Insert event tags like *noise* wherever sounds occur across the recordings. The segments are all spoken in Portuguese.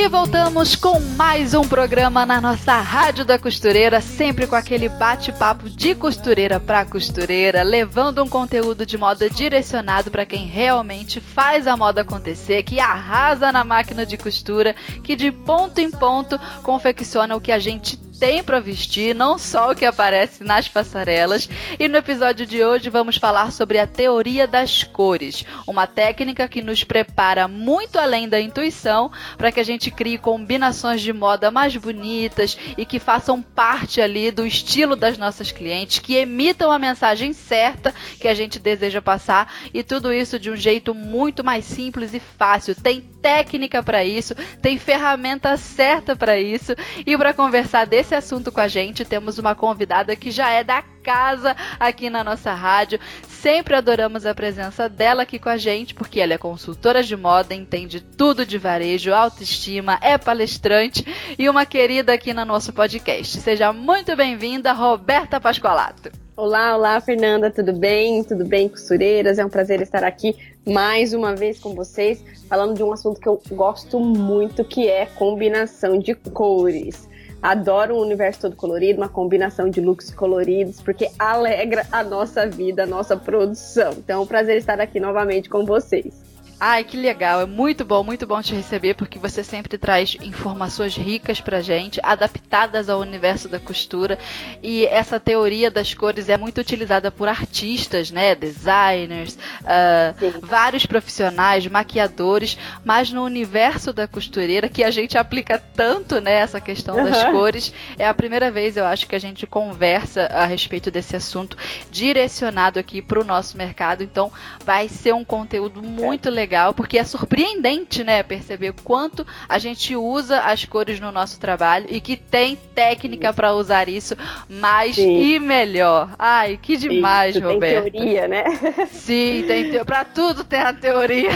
E voltamos com mais um programa na nossa Rádio da Costureira, sempre com aquele bate-papo de costureira para costureira, levando um conteúdo de moda direcionado para quem realmente faz a moda acontecer, que arrasa na máquina de costura, que de ponto em ponto confecciona o que a gente tem para vestir, não só o que aparece nas passarelas. E no episódio de hoje vamos falar sobre a teoria das cores, uma técnica que nos prepara muito além da intuição para que a gente crie combinações de moda mais bonitas e que façam parte ali do estilo das nossas clientes, que emitam a mensagem certa que a gente deseja passar e tudo isso de um jeito muito mais simples e fácil. Tem técnica para isso, tem ferramenta certa para isso e para conversar desse esse assunto com a gente, temos uma convidada que já é da casa aqui na nossa rádio. Sempre adoramos a presença dela aqui com a gente, porque ela é consultora de moda, entende tudo de varejo, autoestima, é palestrante e uma querida aqui no nosso podcast. Seja muito bem-vinda, Roberta Pascoalato. Olá, olá, Fernanda, tudo bem? Tudo bem, costureiras? É um prazer estar aqui mais uma vez com vocês, falando de um assunto que eu gosto muito, que é combinação de cores. Adoro o universo todo colorido, uma combinação de looks coloridos, porque alegra a nossa vida, a nossa produção. Então é um prazer estar aqui novamente com vocês. Ai, que legal. É muito bom, muito bom te receber, porque você sempre traz informações ricas pra gente, adaptadas ao universo da costura. E essa teoria das cores é muito utilizada por artistas, né? Designers, uh, vários profissionais, maquiadores, mas no universo da costureira, que a gente aplica tanto, né? Essa questão uhum. das cores. É a primeira vez, eu acho, que a gente conversa a respeito desse assunto direcionado aqui pro nosso mercado. Então, vai ser um conteúdo muito legal legal, porque é surpreendente, né, perceber quanto a gente usa as cores no nosso trabalho e que tem técnica para usar isso mais Sim. e melhor. Ai, que demais, Sim, Roberto. Tem teoria, né? Sim, tem te... para tudo tem a teoria.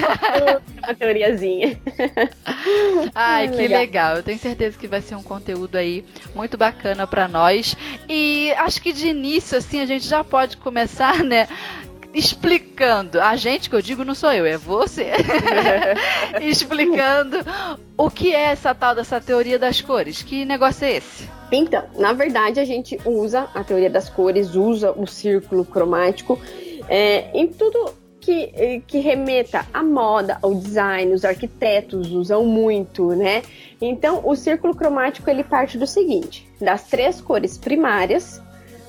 a teoriazinha. Ai, que legal. legal. Eu tenho certeza que vai ser um conteúdo aí muito bacana para nós. E acho que de início assim a gente já pode começar, né, explicando. A gente que eu digo não sou eu, é você. *laughs* explicando o que é essa tal dessa teoria das cores. Que negócio é esse? Então, na verdade, a gente usa a teoria das cores, usa o círculo cromático é, em tudo que, que remeta à moda, ao design, os arquitetos usam muito, né? Então, o círculo cromático ele parte do seguinte: das três cores primárias,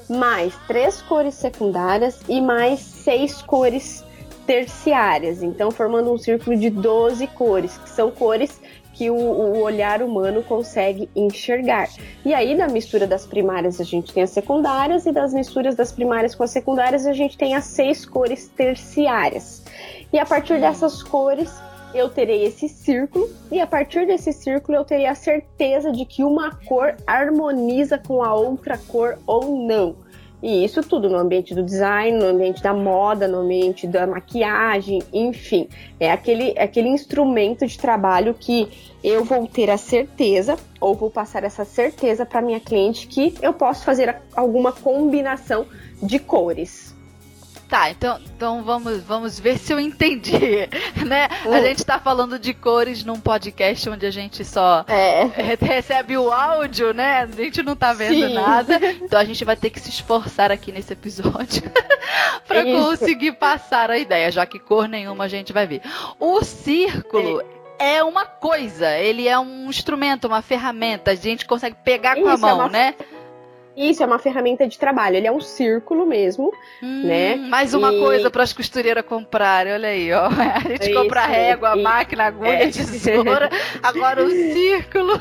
mais três cores secundárias e mais seis cores terciárias, então formando um círculo de 12 cores, que são cores que o, o, olhar humano consegue enxergar. E aí, da mistura das primárias, a gente tem as secundárias, e das misturas das primárias com as secundárias, a gente tem as seis cores terciárias. E a partir dessas cores, eu terei esse círculo, e a partir desse círculo eu terei a certeza de que uma cor harmoniza com a outra cor ou não. E isso tudo no ambiente do design, no ambiente da moda, no ambiente da maquiagem, enfim. É aquele, aquele instrumento de trabalho que eu vou ter a certeza, ou vou passar essa certeza para minha cliente que eu posso fazer alguma combinação de cores. Tá, então, então vamos, vamos ver *laughs* se eu entendi, né? A gente tá falando de cores num podcast onde a gente só é. recebe o áudio, né? A gente não tá vendo Sim. nada. *laughs* Então a gente vai ter que se esforçar aqui nesse episódio *laughs* para conseguir passar a ideia, já que cor nenhuma a gente vai ver. O círculo é. é uma coisa, ele é um instrumento, uma ferramenta, a gente consegue pegar Isso, com a mão, é uma... né? Isso é uma ferramenta de trabalho. Ele é um círculo mesmo, hum, né? Mais uma e... coisa para as costureiras comprarem. Olha aí, ó. *laughs* A gente Isso, compra a régua, a máquina, agulha, é. tesoura. Agora o *laughs* círculo.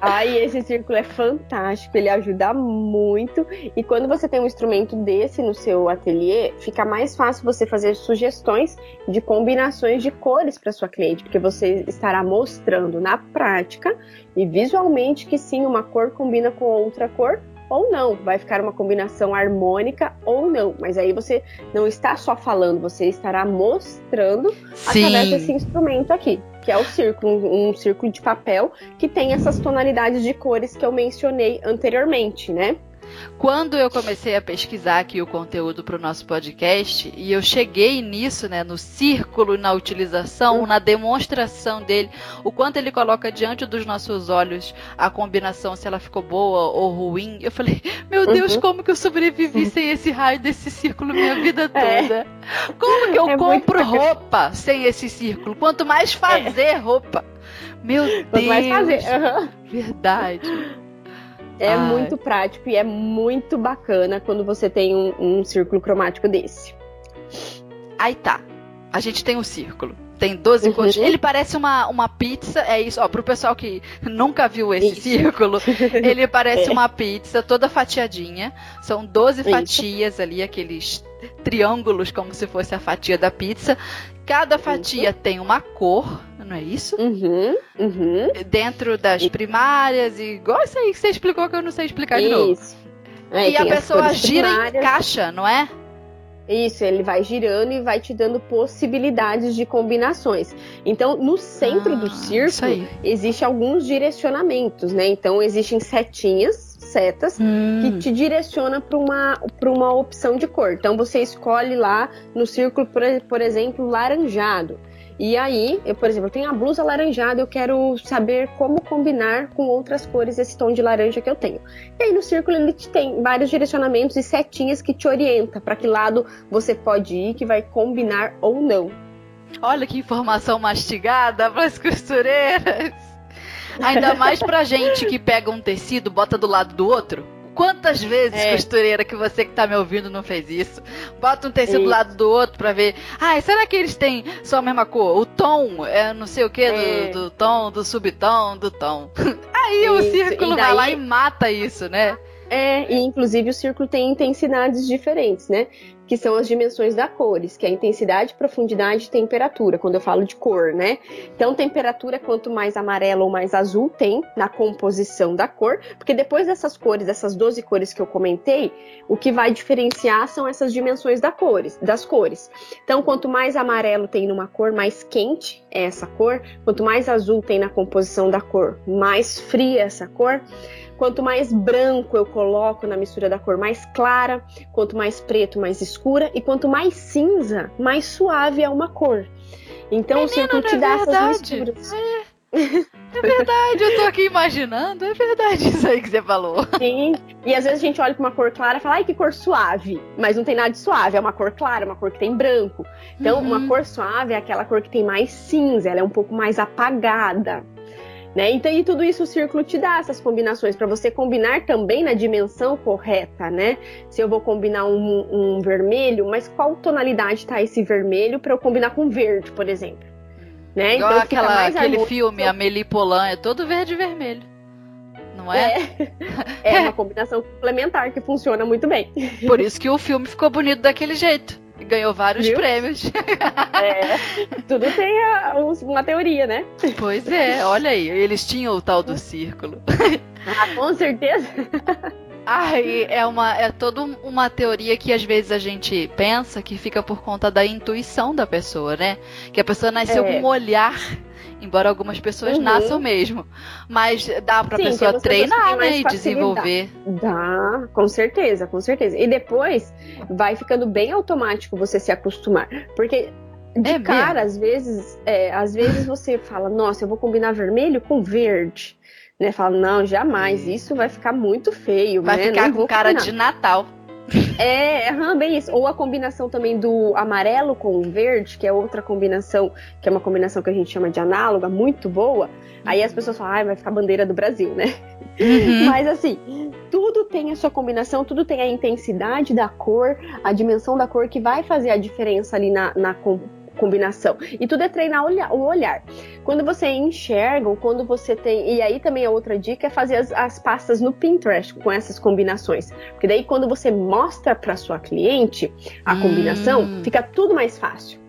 Aí esse círculo é fantástico, ele ajuda muito. E quando você tem um instrumento desse no seu ateliê, fica mais fácil você fazer sugestões de combinações de cores para sua cliente, porque você estará mostrando na prática e visualmente que sim, uma cor combina com outra cor ou não, vai ficar uma combinação harmônica ou não. Mas aí você não está só falando, você estará mostrando Sim. através desse instrumento aqui, que é o círculo, um, um círculo de papel que tem essas tonalidades de cores que eu mencionei anteriormente, né? Quando eu comecei a pesquisar aqui o conteúdo para o nosso podcast, e eu cheguei nisso, né, no círculo, na utilização, na demonstração dele, o quanto ele coloca diante dos nossos olhos a combinação, se ela ficou boa ou ruim, eu falei, *laughs* meu Deus, uhum. como que eu sobrevivi sem esse raio desse círculo minha vida é. toda? É. Como que eu é compro roupa sem esse círculo? Quanto mais fazer é. roupa. Meu Quanto Deus. mais fazer. Uhum. Verdade. É Ai. muito prático e é muito bacana quando você tem um, um círculo cromático desse. Aí tá. A gente tem um círculo. Tem 12 uhum. cores. Ele parece uma, uma pizza. É isso, ó. Pro pessoal que nunca viu esse isso. círculo, *laughs* ele parece é. uma pizza toda fatiadinha. São 12 isso. fatias ali, aqueles triângulos, como se fosse a fatia da pizza. Cada fatia isso. tem uma cor, não é isso? Uhum, uhum. Dentro das primárias, e igual isso aí que você explicou que eu não sei explicar de novo. É, e a pessoa gira primárias. em caixa, não é? Isso, ele vai girando e vai te dando possibilidades de combinações. Então, no centro ah, do círculo, existe alguns direcionamentos, né? Então, existem setinhas setas hum. que te direciona para uma, uma opção de cor. Então você escolhe lá no círculo, por, por exemplo, laranjado. E aí, eu, por exemplo, eu tenho a blusa laranjada, eu quero saber como combinar com outras cores esse tom de laranja que eu tenho. E aí no círculo ele tem vários direcionamentos e setinhas que te orienta para que lado você pode ir, que vai combinar ou não. Olha que informação mastigada *laughs* para as costureiras. Ainda mais pra gente que pega um tecido, bota do lado do outro. Quantas vezes, é. costureira, que você que tá me ouvindo não fez isso? Bota um tecido do lado do outro pra ver. Ai, será que eles têm só a mesma cor? O tom é não sei o que é. do, do, tom, do subtom, do tom. *laughs* Aí isso. o círculo daí... vai lá e mata isso, né? É, e inclusive o círculo tem intensidades diferentes, né? que são as dimensões da cores, que é a intensidade, profundidade e temperatura, quando eu falo de cor, né? Então, temperatura, quanto mais amarelo ou mais azul tem na composição da cor, porque depois dessas cores, dessas 12 cores que eu comentei, o que vai diferenciar são essas dimensões da cores, das cores. Então, quanto mais amarelo tem numa cor, mais quente é essa cor, quanto mais azul tem na composição da cor, mais fria essa cor. Quanto mais branco eu coloco na mistura da cor mais clara, quanto mais preto, mais escura, e quanto mais cinza, mais suave é uma cor. Então Menina, o círculo te é dá verdade. essas misturas. É. É verdade, eu tô aqui imaginando, é verdade isso aí que você falou. Sim, e às vezes a gente olha pra uma cor clara e fala, ai que cor suave, mas não tem nada de suave, é uma cor clara, uma cor que tem branco. Então, uhum. uma cor suave é aquela cor que tem mais cinza, ela é um pouco mais apagada. Né? Então, e tudo isso o círculo te dá essas combinações para você combinar também na dimensão correta, né? Se eu vou combinar um, um vermelho, mas qual tonalidade está esse vermelho para eu combinar com verde, por exemplo? Né? Igual então, aquela, aquele filme, Amélie Polan, é todo verde e vermelho. Não é? É, *laughs* é uma combinação complementar que funciona muito bem. Por isso que o filme ficou bonito daquele jeito ganhou vários Viu? prêmios. É, tudo tem a, uma teoria, né? Pois é, olha aí, eles tinham o tal do círculo. Ah, com certeza. Ah, é uma é toda uma teoria que às vezes a gente pensa que fica por conta da intuição da pessoa, né? Que a pessoa nasceu é. com um olhar Embora algumas pessoas uhum. nasçam mesmo. Mas dá pra Sim, pessoa treinar, né? E desenvolver. Dá, com certeza, com certeza. E depois vai ficando bem automático você se acostumar. Porque de é cara, às vezes, é, às vezes você fala, nossa, eu vou combinar vermelho com verde. Né? Fala, não, jamais, isso vai ficar muito feio. Vai né? ficar não com cara combinar. de Natal. É, uhum, bem isso. Ou a combinação também do amarelo com o verde, que é outra combinação, que é uma combinação que a gente chama de análoga, muito boa. Aí as pessoas falam, ah, vai ficar bandeira do Brasil, né? Uhum. Mas assim, tudo tem a sua combinação, tudo tem a intensidade da cor, a dimensão da cor que vai fazer a diferença ali na, na combinação. E tudo é treinar o olhar. Quando você enxerga, ou quando você tem. E aí também a outra dica é fazer as, as pastas no Pinterest com essas combinações. Porque daí quando você mostra para sua cliente a hum. combinação, fica tudo mais fácil.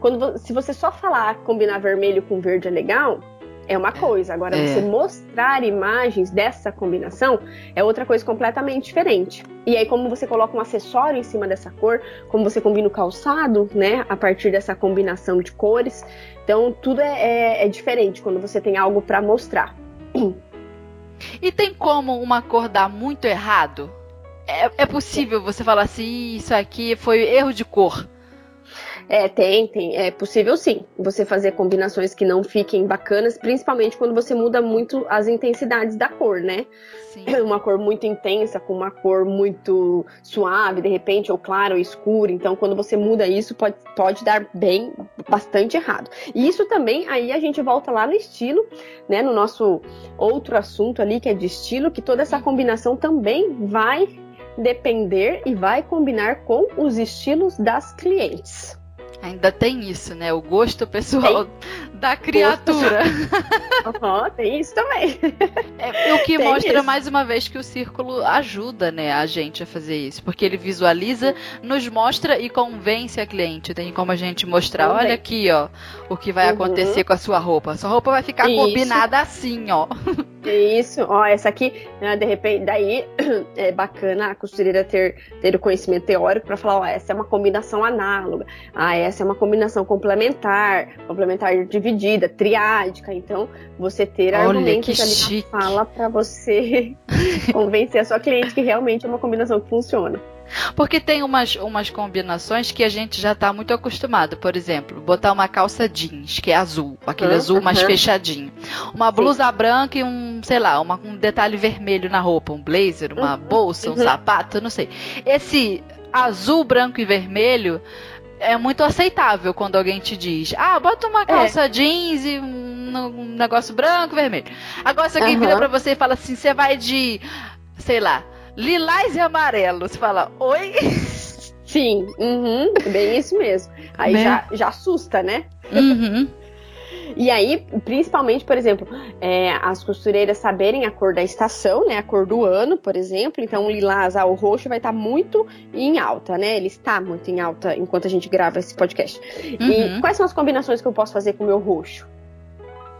Quando, se você só falar combinar vermelho com verde é legal, é uma coisa. Agora, é. você mostrar imagens dessa combinação é outra coisa completamente diferente. E aí, como você coloca um acessório em cima dessa cor, como você combina o calçado, né, a partir dessa combinação de cores. Então, tudo é, é, é diferente quando você tem algo para mostrar. E tem como uma cor dar muito errado? É, é possível você falar assim, isso aqui foi erro de cor. É, tem, tem. É possível sim. Você fazer combinações que não fiquem bacanas, principalmente quando você muda muito as intensidades da cor, né? Sim. *clears throat* Uma cor muito intensa com uma cor muito suave, de repente, ou clara ou escura. Então, quando você muda isso, pode, pode dar bem, bastante errado. E isso também, aí a gente volta lá no estilo, né? No nosso outro assunto ali, que é de estilo, que toda essa combinação também vai depender e vai combinar com os estilos das clientes. Ainda tem isso, né? O gosto pessoal tem. da criatura. uhum, tem isso também. É, o que tem mostra isso. mais uma vez que o círculo ajuda, né, a gente a fazer isso, porque ele visualiza, nos mostra e convence a cliente. Tem como a gente mostrar, também. olha aqui, ó, o que vai uhum. acontecer com a sua roupa. Sua roupa vai ficar isso. combinada assim, ó. Isso, ó, essa aqui, né, de repente, daí *clears throat* é bacana a costureira ter, ter o conhecimento teórico para falar, ó, essa é uma combinação análoga, ah, essa é uma combinação complementar, complementar dividida, triádica, então você ter Olha, argumentos ali chique. na fala para você *laughs* convencer a sua cliente que realmente é uma combinação que funciona. Porque tem umas, umas combinações que a gente já está muito acostumado. Por exemplo, botar uma calça jeans, que é azul, aquele uhum, azul mais uhum. fechadinho. Uma blusa Sim. branca e um, sei lá, uma, um detalhe vermelho na roupa. Um blazer, uma uhum, bolsa, um uhum. sapato, não sei. Esse azul, branco e vermelho é muito aceitável quando alguém te diz: ah, bota uma é. calça é. jeans e um, um, negócio branco vermelho. Agora, se alguém vira pra você e fala assim: você vai de, sei lá lilás e amarelo. Você fala, oi? *laughs* Sim, uhum, bem isso mesmo. Aí né? já, já assusta, né? Uhum. E aí, principalmente, por exemplo, é, as costureiras saberem a cor da estação, né? A cor do ano, por exemplo. Então, o lilás ao roxo vai estar tá muito em alta, né? Ele está muito em alta enquanto a gente grava esse podcast. Uhum. E quais são as combinações que eu posso fazer com o meu roxo?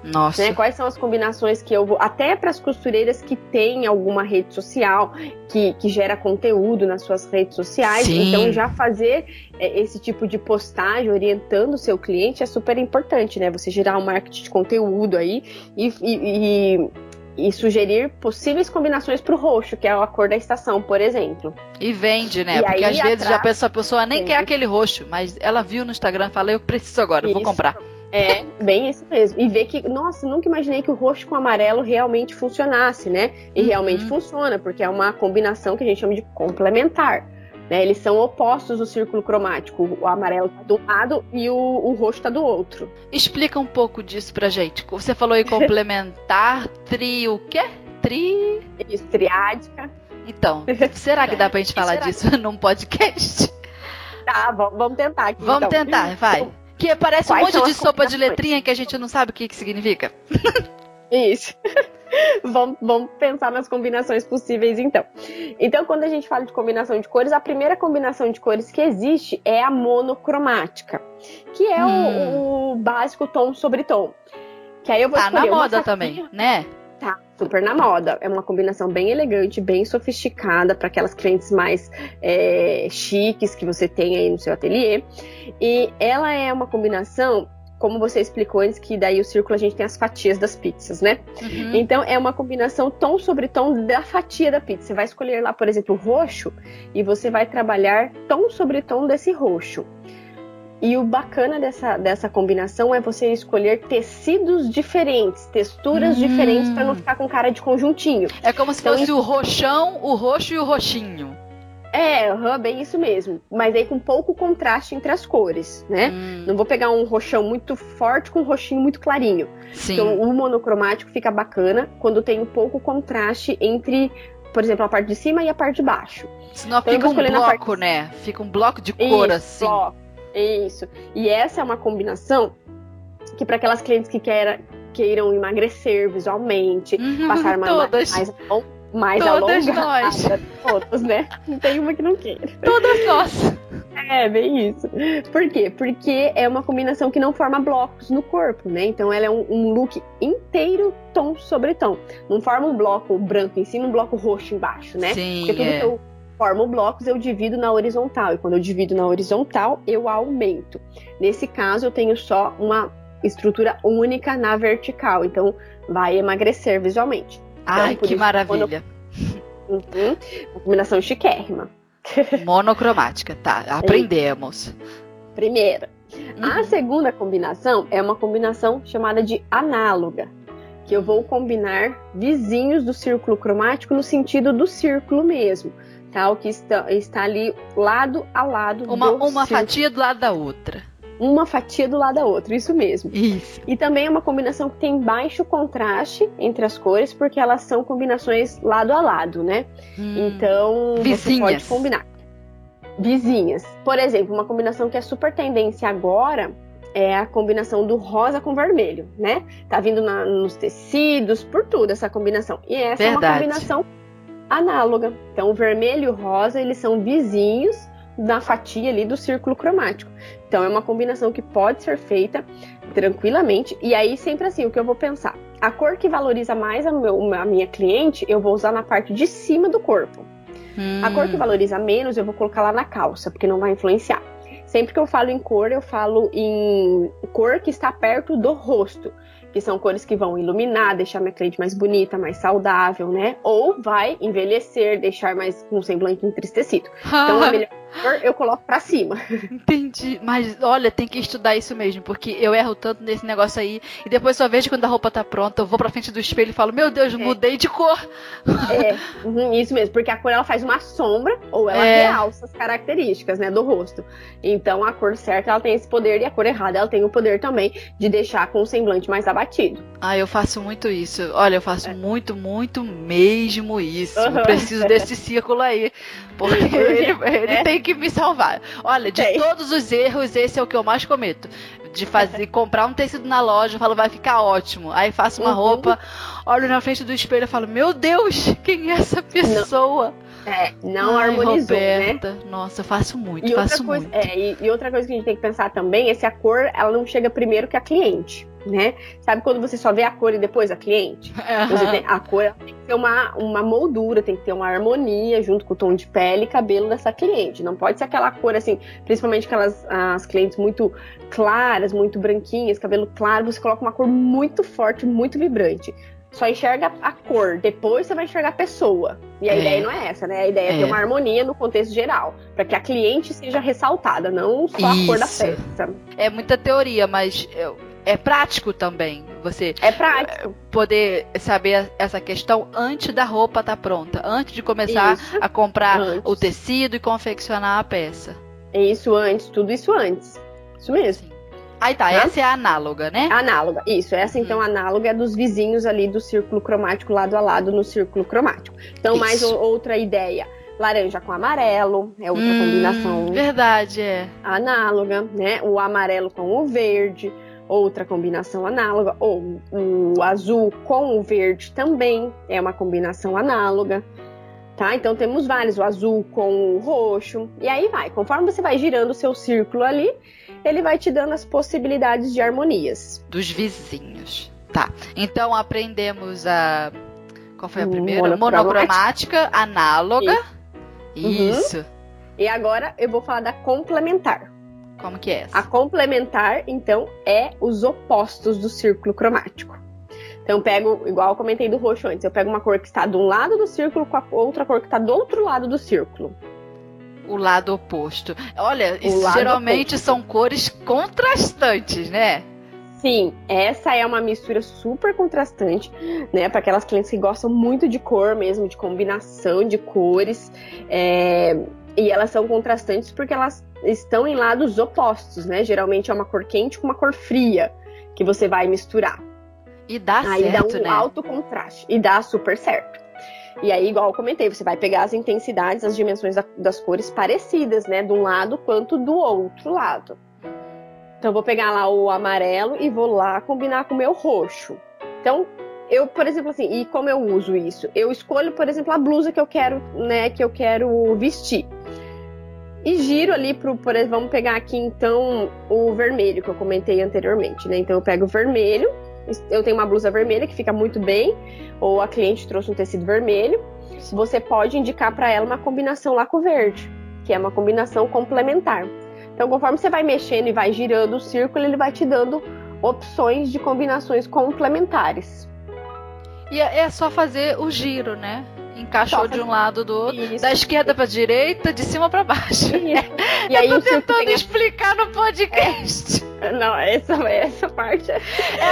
Nossa. Né? Quais são as combinações que eu vou. Até para as costureiras que têm alguma rede social, que, que gera conteúdo nas suas redes sociais. Sim. Então, já fazer é, esse tipo de postagem orientando o seu cliente é super importante, né? Você gerar um marketing de conteúdo aí e, e, e e sugerir possíveis combinações para o roxo, que é a cor da estação, por exemplo. E vende, né? E Porque às vezes já pensa, a pessoa nem vende. quer aquele roxo, mas ela viu no Instagram e fala, eu preciso agora, Isso. vou comprar. É, bem isso mesmo. E ver que, nossa, nunca imaginei que o roxo com o amarelo realmente funcionasse, né? E uhum. realmente funciona, porque é uma combinação que a gente chama de complementar. Né? Eles são opostos do círculo cromático. O amarelo tá do lado e o, o roxo tá do outro. Explica um pouco disso pra gente. Você falou em complementar, *laughs* tri o quê? Tri. Isso, triádica. Então, será que dá pra gente *laughs* falar disso *laughs* num podcast? Tá, vamos tentar aqui. Vamos então. tentar, vai. Que parece Quais um monte de sopa de letrinha que a gente não sabe o que, que significa. *laughs* Isso. *laughs* vamos, vamos pensar nas combinações possíveis, então. Então, quando a gente fala de combinação de cores, a primeira combinação de cores que existe é a monocromática, que é hum. o, o, básico tom sobre tom. Que aí eu vou tá na moda também, né? Super na moda. É uma combinação bem elegante, bem sofisticada para aquelas clientes mais é, chiques que você tem aí no seu ateliê. E ela é uma combinação como você explicou antes, que daí o círculo a gente tem as fatias das pizzas, né? Uhum. Então é uma combinação tom sobre tom da fatia da pizza. Você vai escolher lá, por exemplo, o roxo e você vai trabalhar tom sobre tom desse roxo. E o bacana dessa, dessa combinação é você escolher tecidos diferentes, texturas hum. diferentes para não ficar com cara de conjuntinho. É como se então, fosse isso... o roxão, o roxo e o roxinho. É, uhum, bem isso mesmo. Mas aí com pouco contraste entre as cores, né? Hum. Não vou pegar um roxão muito forte com um roxinho muito clarinho. Sim. Então o monocromático fica bacana quando tem um pouco contraste entre, por exemplo, a parte de cima e a parte de baixo. Senão então, fica um bloco, parte... né? Fica um bloco de cor isso, assim. Bloco. Isso. E essa é uma combinação que para aquelas clientes que queira, queiram emagrecer visualmente, uhum, passar mais, mais mais Todas alongada. nós. *laughs* Todas, né? Não tem uma que não queira. Todas nós. É, bem isso. Por quê? Porque é uma combinação que não forma blocos no corpo, né? Então ela é um, um look inteiro tom sobre tom. Não forma um bloco branco em cima, um bloco roxo embaixo, né? Sim, Porque tudo é. que eu formo blocos eu divido na horizontal. E quando eu divido na horizontal, eu aumento. Nesse caso, eu tenho só uma estrutura única na vertical. Então vai emagrecer visualmente. Ai, por que isso, maravilha. Uhum. Uma combinação chiquérrima. *laughs* Monocromática, tá. Aprendemos. Primeira. A Uhum. segunda combinação é uma combinação chamada de análoga, que eu vou combinar vizinhos do círculo cromático no sentido do círculo mesmo, O que está, está ali lado a lado Uma, uma fatia do lado da outra. uma fatia do lado da outra, isso mesmo. Isso. E também é uma combinação que tem baixo contraste entre as cores, porque elas são combinações lado a lado, né? Então, você Vizinhas. pode combinar. Vizinhas. Por exemplo, uma combinação que é super tendência agora é a combinação do rosa com vermelho, né? Tá vindo na- nos tecidos, por tudo essa combinação. E essa é uma Verdade. combinação análoga. Então, o vermelho e o rosa, eles são vizinhos na fatia ali do círculo cromático. Então, é uma combinação que pode ser feita tranquilamente. E aí, sempre assim, o que eu vou pensar? A cor que valoriza mais a, meu- a minha cliente, eu vou usar na parte de cima do corpo. A cor Hum. que valoriza menos, eu vou colocar lá na calça, porque não vai influenciar. Sempre que eu falo em cor, eu falo em cor que está perto do rosto, que são cores que vão iluminar, deixar minha cliente mais bonita, mais saudável, né? Ou vai envelhecer, deixar mais um semblante entristecido. Então, a *laughs* melhor eu coloco pra cima. Entendi. Mas olha, tem que estudar isso mesmo, porque eu erro tanto nesse negócio aí. E depois só vejo quando a roupa tá pronta, eu vou pra frente do espelho e falo, meu Deus, mudei de cor. É, uhum, isso mesmo, porque a cor ela faz uma sombra ou ela É. realça as características, né, do rosto. Então a cor certa ela tem esse poder e a cor errada ela tem o poder também de deixar com o semblante mais abatido. Ah, eu faço muito isso. Olha, eu faço muito, muito mesmo isso. Eu É. Aham. preciso desse círculo aí. Porque *laughs* ele, ele É. tem que me salvar. Olha, de Tem. todos os erros, esse é o que eu mais cometo. De fazer, *laughs* comprar um tecido na loja, eu falo, vai ficar ótimo. Aí faço uma Uhum. roupa, olho na frente do espelho e falo, meu Deus, quem é essa pessoa? É, não Ai, harmonizou, né? Roberta. Nossa, eu faço muito, E outra, faço coisa, muito. é, e, e outra coisa que a gente tem que pensar também é se a cor ela não chega primeiro que a cliente, né? Sabe quando você só vê a cor e depois a cliente? *laughs* Tem- a cor tem que ter uma, uma moldura, tem que ter uma harmonia junto com o tom de pele e cabelo dessa cliente. Não pode ser aquela cor assim, principalmente aquelas as clientes muito claras, muito branquinhas, cabelo claro, você coloca uma cor muito forte, muito vibrante. Só enxerga a cor, depois você vai enxergar a pessoa. E a É. ideia não é essa, né? A ideia é, É. ter uma harmonia no contexto geral, para que a cliente seja ressaltada, não só a cor da peça. É muita teoria, mas é, é prático também. Você É prático. poder saber essa questão antes da roupa estar pronta, antes de começar Isso. a comprar Antes. o tecido e confeccionar a peça. Isso antes, tudo isso antes. Isso mesmo. Aí tá, Tá. essa é a análoga, né? Análoga, isso. Essa então Hum. análoga é dos vizinhos ali do círculo cromático, lado a lado no círculo cromático. Então, mais Isso. o- outra ideia. Laranja com amarelo, é outra Hum, combinação Verdade, é. análoga, né? O amarelo com o verde, outra combinação análoga. Ou o azul com o verde também é uma combinação análoga. Tá? Então temos vários, o azul com o roxo, e aí vai. Conforme você vai girando o seu círculo ali, ele vai te dando as possibilidades de harmonias. Dos vizinhos. Tá. Então aprendemos a. Qual foi a Hum, primeira? monocromática. Monocromática, análoga. Uhum. Isso. E agora eu vou falar da complementar. Como que é A essa? complementar, então, é os opostos do círculo cromático. Então, eu pego, igual eu comentei do roxo antes, eu pego uma cor que está de um lado do círculo com a outra cor que está do outro lado do círculo. O lado oposto. Olha, geralmente oposto. são cores contrastantes, né? Sim, essa é uma mistura super contrastante, né? Para aquelas clientes que gostam muito de cor mesmo, de combinação de cores. é, E elas são contrastantes porque elas estão em lados opostos, né? Geralmente é uma cor quente com uma cor fria que você vai misturar. E dá Aí certo, dá um né? alto contraste e dá super certo. E aí, igual eu comentei, você vai pegar as intensidades, as dimensões da- das cores parecidas, né? De um lado quanto do outro lado. Então, eu vou pegar lá o amarelo e vou lá combinar com o meu roxo. Então, eu, por exemplo, assim, e como eu uso isso? Eu escolho, por exemplo, a blusa que eu quero, né, que eu quero vestir. E giro ali pro, por exemplo, vamos pegar aqui então o vermelho que eu comentei anteriormente, né? Então eu pego o vermelho, eu tenho uma blusa vermelha que fica muito bem, ou a cliente trouxe um tecido vermelho, você pode indicar para ela uma combinação lá com verde, que é uma combinação complementar. Então, conforme você vai mexendo e vai girando o círculo, ele vai te dando opções de combinações complementares. E é, é só fazer o giro, né? Encaixou de um lado do outro, Isso. da esquerda para direita, de cima para baixo. *laughs* E aí, eu tô tentando explicar no podcast. É. Não, essa, essa parte. É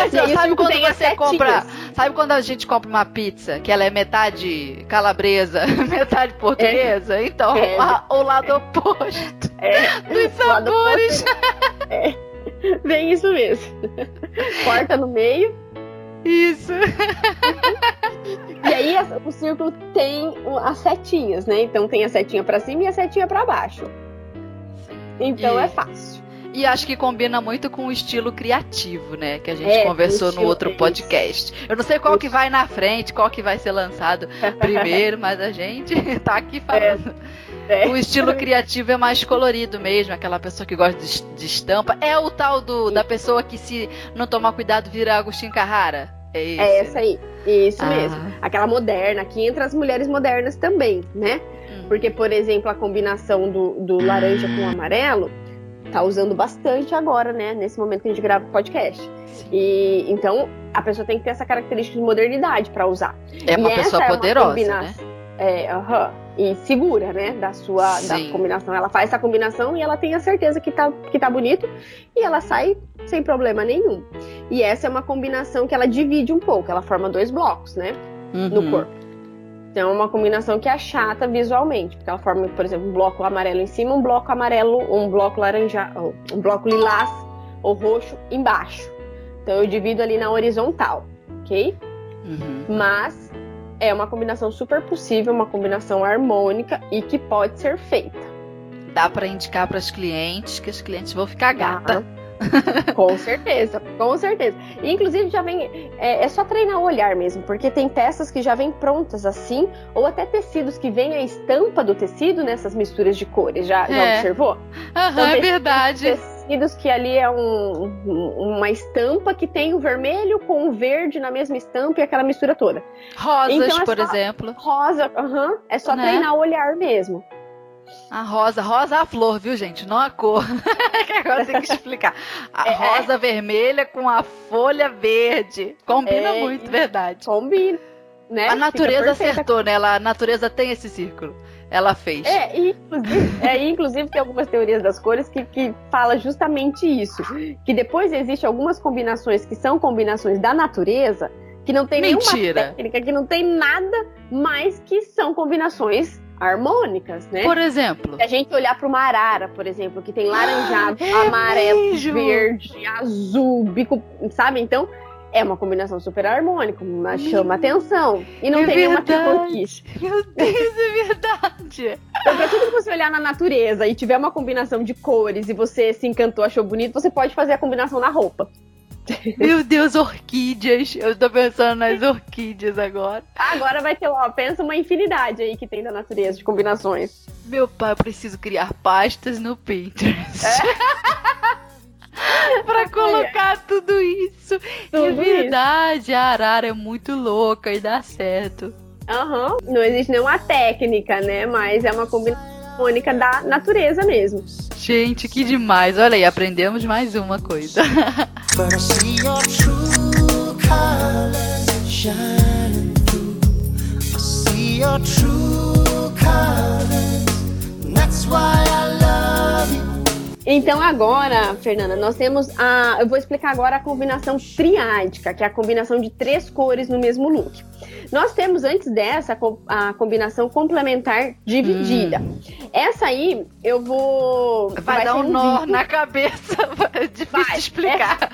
assim, sabe quando você compra. Sabe quando a gente compra uma pizza que ela é metade calabresa, *laughs* metade portuguesa? É. Então, é. a, o lado oposto é. *laughs* dos sabores. É. Bem isso mesmo. Corta no meio. Isso. e aí o círculo tem as setinhas, né? Então tem a setinha para cima e a setinha para baixo. Então e... é fácil. E acho que combina muito com o estilo criativo, né? Que a gente é, conversou no outro podcast. Eu não sei qual que vai na frente, qual que vai ser lançado *laughs* primeiro, mas a gente *laughs* tá aqui falando. É. É. O estilo criativo é mais colorido mesmo, aquela pessoa que gosta de, de estampa. É o tal do, da pessoa que, se não tomar cuidado, vira Agostinho Carrara? É, esse. é essa aí. Isso ah. mesmo. Aquela moderna, que entra as mulheres modernas também, né? Hum. Porque, por exemplo, a combinação do, do laranja com o amarelo tá usando bastante agora, né? Nesse momento que a gente grava o podcast. E então a pessoa tem que ter essa característica de modernidade para usar. É uma e pessoa poderosa, né? É, aham. Uh -huh, e segura, né? Da sua da combinação. Ela faz essa combinação e ela tem a certeza que tá, que tá bonito e ela sai sem problema nenhum. E essa é uma combinação que ela divide um pouco, ela forma dois blocos, né? Uhum. No corpo. Então é uma combinação que é chata visualmente, porque ela forma, por exemplo, um bloco amarelo em cima, um bloco amarelo, um bloco laranja, um bloco lilás ou roxo embaixo. Então eu divido ali na horizontal, ok? Uhum. Mas é uma combinação super possível, uma combinação harmônica e que pode ser feita. Dá para indicar para as clientes que os clientes vão ficar gata. *laughs* com certeza, com certeza. inclusive já vem. É, é, só treinar o olhar mesmo, porque tem peças que já vêm prontas assim, ou até tecidos que vêm a estampa do tecido nessas misturas de cores. Já, é. já observou? Aham, então, é verdade. Tecidos que ali é um, uma estampa que tem o vermelho com o verde na mesma estampa e aquela mistura toda. Rosas, então, é por só, exemplo. Rosa, uhum, é só né? treinar o olhar mesmo. A rosa, rosa é a flor, viu, gente? Não a cor. *laughs* que agora tem que explicar. A *laughs* é, rosa é. vermelha com a folha verde. Combina é, muito, verdade. Combina. Né? A natureza acertou, né? Ela, a natureza tem esse círculo. Ela fez. É, inclusive, é, inclusive tem algumas teorias das cores que, que fala justamente isso. Que depois existem algumas combinações que são combinações da natureza, que não tem Mentira. nenhuma técnica, que não tem nada, mas que são combinações harmônicas, né? Por exemplo. Se a gente olhar para uma arara, por exemplo, que tem laranjado, *gasps* é amarelo, mesmo? verde, azul, bico, sabe? Então, é uma combinação super harmônica, mas chama atenção. E não é tem nenhuma tricoquice. Meu Deus, é verdade. Então, pra tudo que você olhar na natureza e tiver uma combinação de cores e você se encantou, achou bonito, você pode fazer a combinação na roupa. Meu Deus, orquídeas. Eu tô pensando nas orquídeas agora. Agora vai ter, ó, pensa uma infinidade aí que tem da natureza de combinações. Meu pai, eu preciso criar pastas no Pinterest. É? *laughs* *laughs* pra colocar tudo isso. Tudo é verdade, isso. a arara é muito louca e dá certo. Aham, uhum. não existe nenhuma técnica, né? Mas é uma combinação harmônica da natureza mesmo. Gente, que demais. Olha aí, aprendemos mais uma coisa. *laughs* Então agora, Fernanda, nós temos a. Eu vou explicar agora a combinação triádica, que é a combinação de três cores no mesmo look. Nós temos antes dessa a combinação complementar dividida. Hum. Essa aí eu vou. Vai, vai dar um nó na cabeça. *laughs* É difícil vai. de explicar.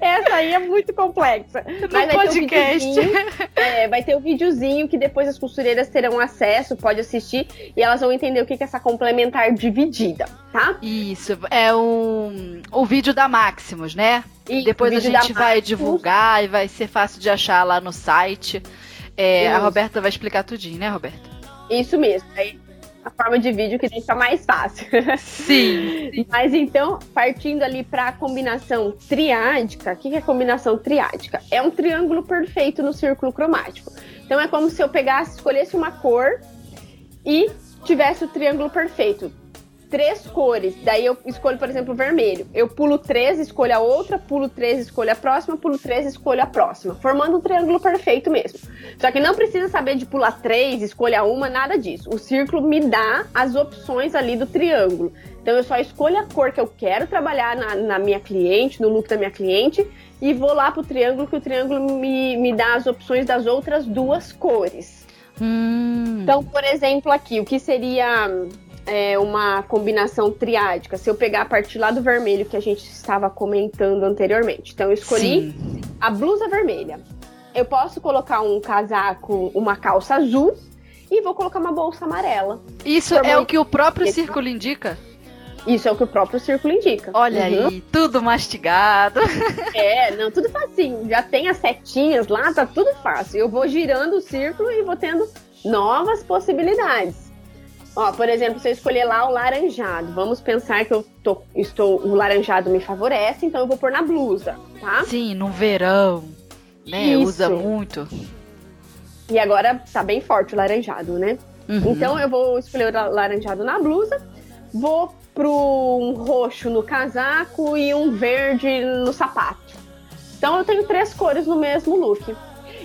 Essa, essa, aí é muito complexa. No Mas vai podcast. Ter um é, vai ter o um videozinho que depois as costureiras terão acesso, pode assistir e elas vão entender o que é essa complementar dividida, tá? Isso, é um, o vídeo da Maximus, né? E Depois a gente vai divulgar e vai ser fácil de achar lá no site. É, a Roberta vai explicar tudinho, né, Roberta? Isso mesmo. Aí a forma de vídeo que deixa mais fácil. Sim. *laughs* Mas então, partindo ali para a combinação triádica, o que é combinação triádica? É um triângulo perfeito no círculo cromático. Então é como se eu pegasse, escolhesse uma cor e tivesse o triângulo perfeito três cores. Daí eu escolho, por exemplo, vermelho. Eu pulo três, escolho a outra, pulo três, escolho a próxima, pulo três, escolho a próxima. Formando um triângulo perfeito mesmo. Só que não precisa saber de pular três, escolha uma, nada disso. O círculo me dá as opções ali do triângulo. Então eu só escolho a cor que eu quero trabalhar na, na minha cliente, no look da minha cliente, e vou lá pro triângulo, que o triângulo me, me dá as opções das outras duas cores. Hum. Então, por exemplo, aqui, o que seria é, uma combinação triádica, se eu pegar a partir lá do vermelho que a gente estava comentando anteriormente. Então, eu escolhi Sim. a blusa vermelha. Eu posso colocar um casaco, uma calça azul e vou colocar uma bolsa amarela. Isso é o que o próprio círculo indica? Isso é o que o próprio círculo indica. Olha uhum. aí, tudo mastigado. *laughs* É, não, tudo facinho. Já tem as setinhas lá, tá tudo fácil. Eu vou girando o círculo e vou tendo novas possibilidades. Ó, por exemplo, se eu escolher lá o laranjado, vamos pensar que eu tô, estou, o laranjado me favorece, então eu vou pôr na blusa, tá? Sim, no verão, né? Isso. Usa muito. E agora tá bem forte o laranjado, né? Uhum. Então eu vou escolher o laranjado na blusa, vou pro um roxo no casaco e um verde no sapato. Então eu tenho três cores no mesmo look.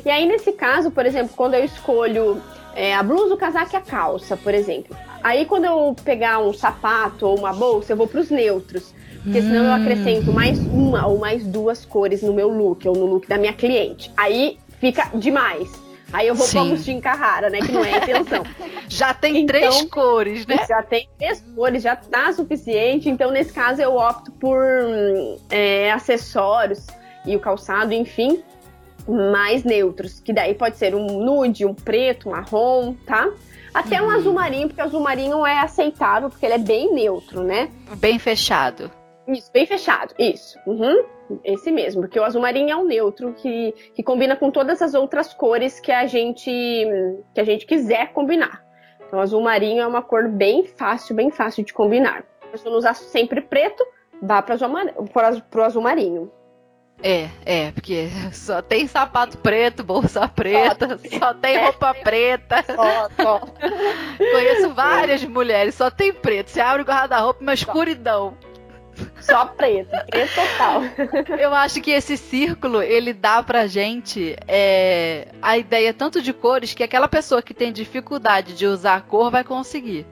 E aí, nesse caso, por exemplo, quando eu escolho é, a blusa, o casaco e a calça, por exemplo. Aí quando eu pegar um sapato ou uma bolsa, eu vou para os neutros. Porque senão eu acrescento mais uma ou mais duas cores no meu look, ou no look da minha cliente. Aí fica demais. Aí eu vou Sim. pra Agostinho Carrara, né? Que não é a intenção. *laughs* já tem então, três cores, né? Já tem três cores, já tá suficiente. Então, nesse caso, eu opto por é, acessórios e o calçado, enfim, mais neutros, que daí pode ser um nude, um preto, um marrom, tá? Até uhum. um azul marinho, porque o azul marinho é aceitável, porque ele é bem neutro, né? Bem fechado. Isso, bem fechado, isso. Uhum. Esse mesmo, porque o azul marinho é um neutro que, que combina com todas as outras cores que a gente que a gente quiser combinar. Então, o azul marinho é uma cor bem fácil, bem fácil de combinar. Se pessoa não usar sempre preto, vá para o azul marinho. É, é, porque só tem sapato preto, bolsa preta, só, só tem roupa preta. Só, *laughs* só. Conheço várias mulheres, só tem preto. Você abre o guarda-roupa, uma escuridão. Só preto, preto total. *laughs* Eu acho que esse círculo, ele dá pra gente é, a ideia tanto de cores que aquela pessoa que tem dificuldade de usar a cor vai conseguir.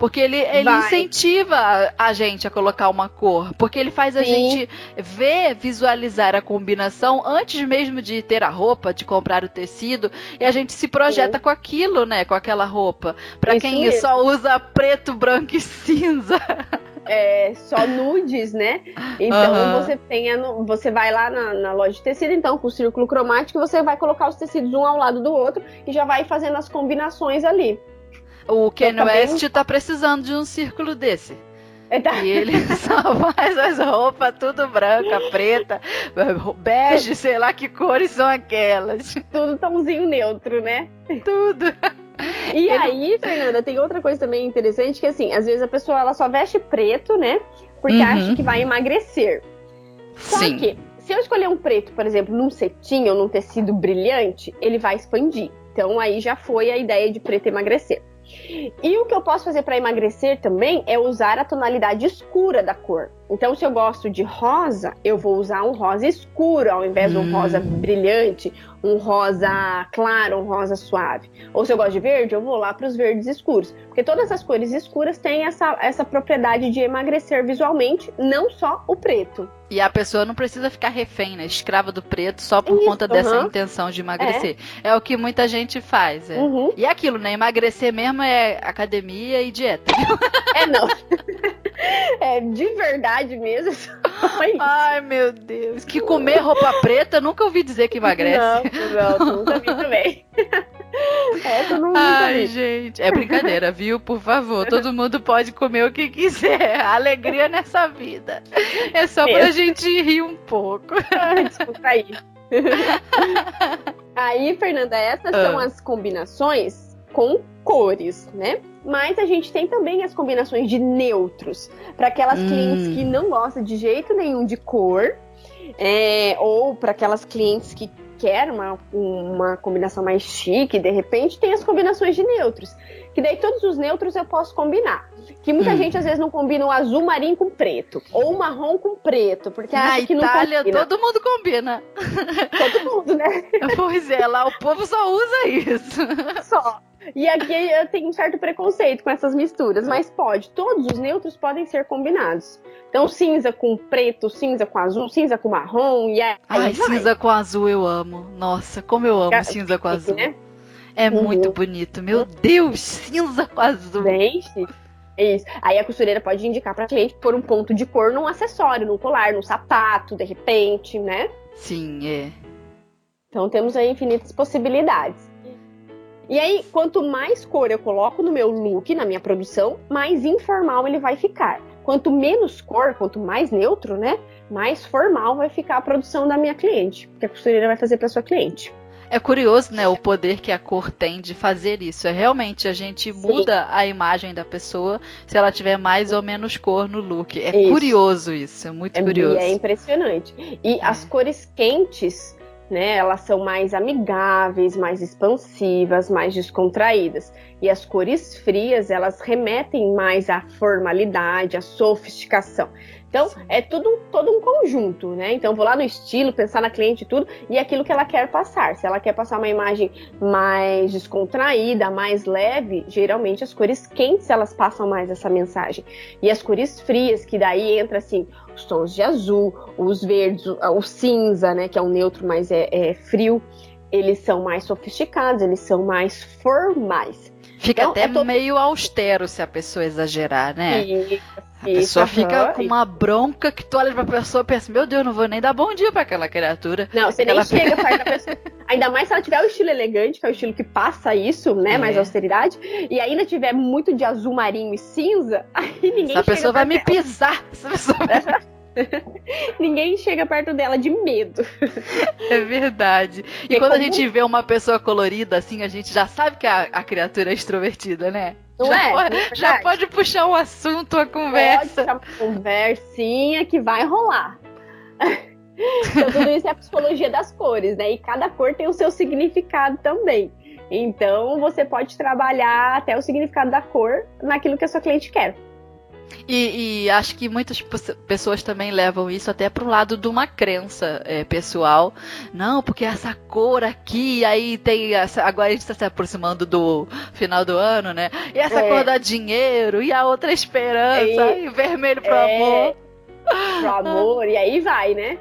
Porque ele, ele incentiva a gente a colocar uma cor. Porque ele faz a Sim. gente ver, visualizar a combinação antes mesmo de ter a roupa, de comprar o tecido. E a gente se projeta Sim. com aquilo, né? Com aquela roupa. Pra quem mesmo. só usa preto, branco e cinza. É, só nudes, né? Então uhum. você tem a, você vai lá na, na, loja de tecido, então com o círculo cromático você vai colocar os tecidos um ao lado do outro e já vai fazendo as combinações ali. O Kanye West tá precisando de um círculo desse. E ele *laughs* só faz as roupas tudo branca, preta, bege, sei lá que cores são aquelas. Tudo tãozinho neutro, né? Tudo. E ele... aí, Fernanda, tem outra coisa também interessante que assim, às vezes a pessoa ela só veste preto, né? Porque uhum. acha que vai emagrecer. Só Sim. que se eu escolher um preto, por exemplo, num cetim ou num tecido brilhante, ele vai expandir. Então aí já foi a ideia de preto emagrecer. E o que eu posso fazer para emagrecer também é usar a tonalidade escura da cor. Então, se eu gosto de rosa, eu vou usar um rosa escuro ao invés hum. de um rosa hum. brilhante, um rosa claro, um rosa suave. Ou se eu gosto de verde, eu vou lá para os verdes escuros. Porque todas as cores escuras têm essa, essa propriedade de emagrecer visualmente, não só o preto. E a pessoa não precisa ficar refém, né? Escrava do preto só por Isso, conta dessa intenção de emagrecer. É. é. o que muita gente faz. É. Uhum. E aquilo, né? Emagrecer mesmo é academia e dieta. *laughs* É, não. *laughs* É de verdade mesmo. *laughs* Ai, meu Deus. Que comer roupa preta, nunca ouvi dizer que emagrece. Não, não, nunca vi também. Todo mundo Ai, gente, é brincadeira, viu? Por favor, todo mundo pode comer o que quiser. *laughs* Alegria nessa vida. É só Mesmo. pra gente rir um pouco. Desculpa aí. *laughs* aí, Fernanda, essas ah. são as combinações com cores, né? Mas a gente tem também as combinações de neutros, para aquelas hum. clientes que não gostam de jeito nenhum de cor, é, ou para aquelas clientes que quer uma, uma combinação mais chique, de repente tem as combinações de neutros. Que daí todos os neutros eu posso combinar. Que muita hum. gente às vezes não combina o azul marinho com preto. Ou o marrom com preto. Porque Na acha que Itália, não combina. todo mundo combina. Todo mundo, né? *laughs* Pois é, lá o povo só usa isso. Só. E aqui eu tenho um certo preconceito com essas misturas, mas pode. Todos os neutros podem ser combinados. Então, cinza com preto, cinza com azul, cinza com marrom e aí. Ai, cinza com azul eu amo. Nossa, como eu amo é, cinza com azul. Né? É uhum. muito bonito. Meu Deus, cinza com azul. Gente, isso. Aí a costureira pode indicar para cliente pôr um ponto de cor num acessório, num colar, num sapato, de repente, né? Sim, é. Então temos aí infinitas possibilidades. E aí, quanto mais cor eu coloco no meu look, na minha produção, mais informal ele vai ficar. Quanto menos cor, quanto mais neutro, né? Mais formal vai ficar a produção da minha cliente, porque a costureira vai fazer para sua cliente. É curioso, né, o poder que a cor tem de fazer isso. É realmente a gente Sim. muda a imagem da pessoa se ela tiver mais ou menos cor no look. É isso. curioso isso, é muito é, curioso. É impressionante. E é. as cores quentes né? Elas são mais amigáveis, mais expansivas, mais descontraídas. E as cores frias, elas remetem mais à formalidade, à sofisticação. Então, Sim. é tudo todo um conjunto, né? Então, vou lá no estilo, pensar na cliente e tudo, e aquilo que ela quer passar. Se ela quer passar uma imagem mais descontraída, mais leve, geralmente as cores quentes elas passam mais essa mensagem. E as cores frias, que daí entra assim, os tons de azul, os verdes, o cinza, né? Que é um neutro, mas é, é frio. Eles são mais sofisticados, eles são mais formais. Fica então, até é todo... meio austero se a pessoa exagerar, né? Isso, a pessoa isso, fica uhum, com uma bronca que tu olha pra pessoa e pensa, meu Deus, não vou nem dar bom dia pra aquela criatura. Não, você nem chega perto da *laughs* pessoa. Ainda mais se ela tiver o estilo elegante, que é o estilo que passa isso, né? É. Mais austeridade. E ainda tiver muito de azul marinho e cinza, *laughs* aí ninguém Essa pessoa vai me pisar. Essa pessoa vai... Ninguém chega perto dela de medo. É verdade. E, quando como... a gente vê uma pessoa colorida assim, a gente já sabe que a, a criatura é extrovertida, né? Não já, é? Pode, é já pode puxar um assunto, uma conversa. Pode uma conversinha que vai rolar. *laughs* então, tudo isso é a psicologia das cores, né? E cada cor tem o seu significado também. Então, você pode trabalhar até o significado da cor naquilo que a sua cliente quer. E, e, acho que muitas pessoas também levam isso até para o lado de uma crença é, pessoal. Não, porque essa cor aqui, aí tem essa. Agora a gente está se aproximando do final do ano, né? E essa é. cor dá dinheiro, e a outra esperança, e, e vermelho pro é, amor. Pro amor, e aí vai, né?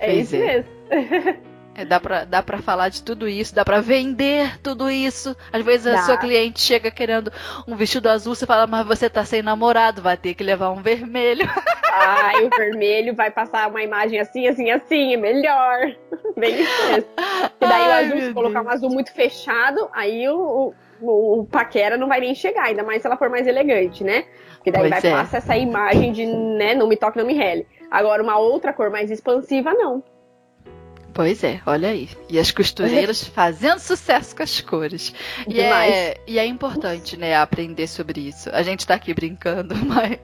É isso é. mesmo. *laughs* É, dá, pra, dá pra falar de tudo isso, dá pra vender tudo isso. Às vezes dá. a sua cliente chega querendo um vestido azul, você fala, mas você tá sem namorado, vai ter que levar um vermelho. Ai, o *laughs* vermelho vai passar uma imagem assim, assim, assim, é melhor. *laughs* Bem isso. E daí Ai, o azul, se colocar um azul muito fechado, aí o, o, o, paquera não vai nem chegar, ainda mais se ela for mais elegante, né? Porque daí pois vai é. passar essa imagem de, né, não me toque, não me rele. Agora, uma outra cor mais expansiva, não. Pois é, olha aí. E as costureiras *laughs* fazendo sucesso com as cores. E é, e é importante, né, aprender sobre isso. A gente tá aqui brincando, *laughs* mas.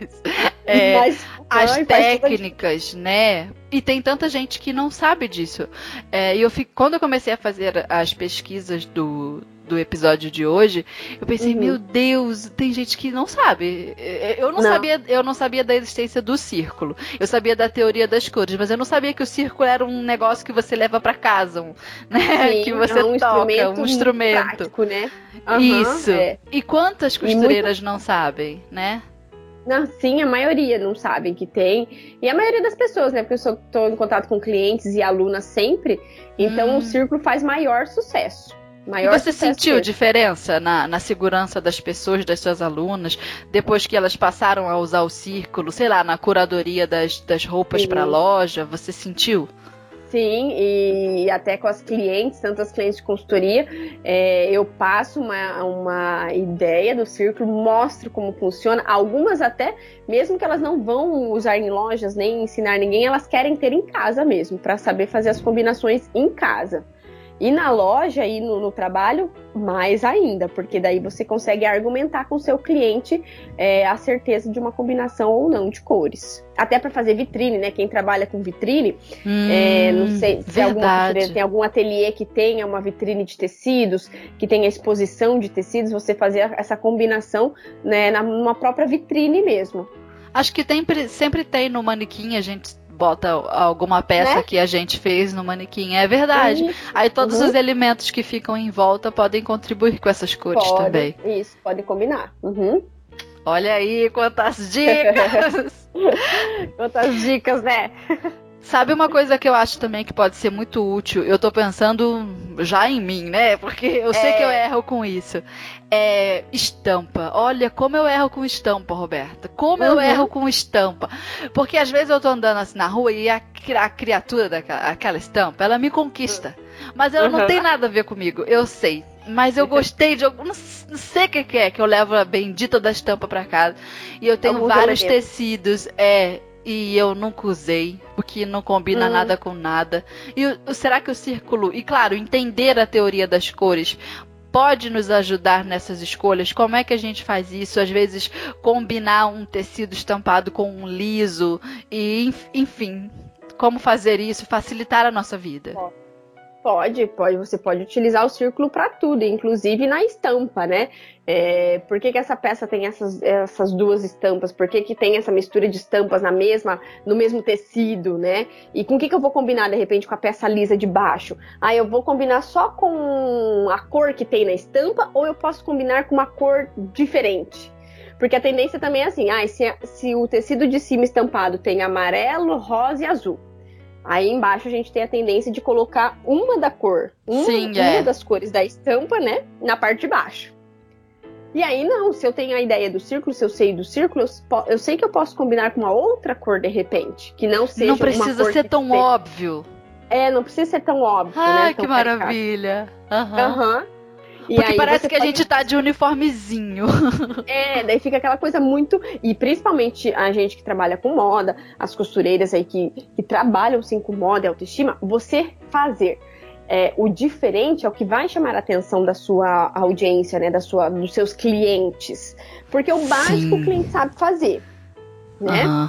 É, mas as técnicas, né? E tem tanta gente que não sabe disso. É, e eu fico, quando eu comecei a fazer as pesquisas do, do episódio de hoje, eu pensei, uhum. meu Deus, tem gente que não sabe. Eu não, não, sabia, eu não sabia da existência do círculo. Eu sabia da teoria das cores, mas eu não sabia que o círculo era um negócio que você leva para casa, um, *laughs* né? Sim, que você é um toca, instrumento um instrumento. Prático, né? Uhum, Isso. É. E quantas costureiras e muito... não sabem, né? Não, sim, a maioria não sabem que tem. E a maioria das pessoas, né? Porque eu estou em contato com clientes e alunas sempre. Então hum. o círculo faz maior sucesso. Maior e você sentiu diferença na, na segurança das pessoas, das suas alunas, depois que elas passaram a usar o círculo, sei lá, na curadoria das, das roupas para a loja? Você sentiu? Sim, e até com as clientes, tanto as clientes de consultoria, é, eu passo uma, uma ideia do círculo, mostro como funciona. Algumas até, mesmo que elas não vão usar em lojas nem ensinar ninguém, elas querem ter em casa mesmo, para saber fazer as combinações em casa. E na loja e no, no, trabalho, mais ainda, porque daí você consegue argumentar com o seu cliente é, a certeza de uma combinação ou não de cores. Até para fazer vitrine, né? Quem trabalha com vitrine, hum, é, não sei se alguma, tem algum ateliê que tenha uma vitrine de tecidos, que tenha exposição de tecidos, você fazer essa combinação né, numa própria vitrine mesmo. Acho que tem, sempre tem no manequim, a gente bota alguma peça né? que a gente fez no manequim. É verdade. Isso. Aí todos uhum. os elementos que ficam em volta podem contribuir com essas cores pode, também. Isso, pode combinar. Uhum. Olha aí quantas dicas! *laughs* *laughs* quantas dicas, né? Sabe uma coisa que eu acho também que pode ser muito útil? Eu tô pensando já em mim, né? Porque eu sei que eu é. erro com isso. É estampa. Olha como eu erro com estampa, Roberta. Como uhum. eu erro com estampa. Porque às vezes eu tô andando assim na rua e a, a criatura daquela estampa, ela me conquista. Mas ela uhum. não tem nada a ver comigo, eu sei. Mas eu gostei de algum. Não sei o que é que eu levo a bendita da estampa pra casa. E eu tenho vários tecidos. É e eu nunca usei, porque não combina hum. nada com nada. E será que o círculo, e claro, entender a teoria das cores pode nos ajudar nessas escolhas? Como é que a gente faz isso? Às vezes combinar um tecido estampado com um liso e enfim, como fazer isso, facilitar a nossa vida. Pode, pode. Você pode utilizar o círculo para tudo, inclusive na estampa, né? É, por que, que essa peça tem essas, essas duas estampas? Por que, que tem essa mistura de estampas na mesma, no mesmo tecido, né? E com o que, que eu vou combinar de repente com a peça lisa de baixo? Ah, eu vou combinar só com a cor que tem na estampa ou eu posso combinar com uma cor diferente? Porque a tendência também é assim, ah, se, se o tecido de cima estampado tem amarelo, rosa e azul Aí embaixo a gente tem a tendência de colocar uma da cor, uma, Sim, uma é. das cores da estampa, né, na parte de baixo. E aí não, se eu tenho a ideia do círculo, se eu sei do círculo, eu, eu sei que eu posso combinar com uma outra cor de repente, que não seja Não precisa ser tão seja... óbvio. É, não precisa ser tão óbvio, Ai, né? que maravilha. Aham. Uhum. Uhum. E Porque parece que a gente tá de uniformezinho. *laughs* É, daí fica aquela coisa muito. E principalmente a gente que trabalha com moda, as costureiras aí que, que trabalham sim com moda e autoestima, você fazer. É, o diferente é o que vai chamar a atenção da sua audiência, né, da sua, dos seus clientes. Porque o básico sim. o cliente sabe fazer, né? Uhum.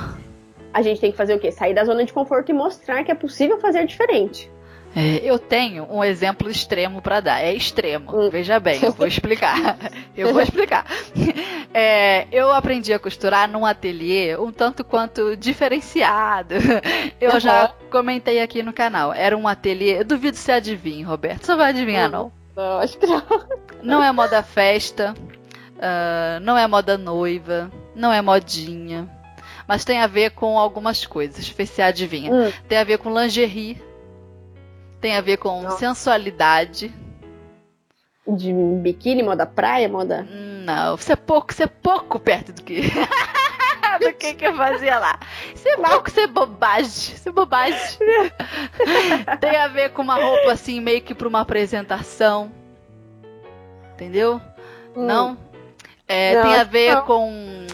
A gente tem que fazer o quê? Sair da zona de conforto e mostrar que é possível fazer diferente. É, eu tenho um exemplo extremo para dar. É extremo. Hum. Veja bem, eu vou explicar. *laughs* eu vou explicar. É, eu aprendi a costurar num ateliê um tanto quanto diferenciado. Eu uhum. já comentei aqui no canal. Era um ateliê. Eu duvido se adivinha, Roberto. Você vai adivinhar, não? Não, acho que não. Não é moda festa. Uh, não é moda noiva. Não é modinha. Mas tem a ver com algumas coisas. Se adivinha. Hum. Tem a ver com lingerie tem a ver com Não. sensualidade. De biquíni, moda praia, moda? Não, você é pouco, você é pouco perto do que. *laughs* do que, que eu fazia lá. Isso é pouco, isso é bobagem. Isso é bobagem. *laughs* tem a ver com uma roupa assim, meio que pra uma apresentação. Entendeu? Hum. Não? É, não, tem a ver não. com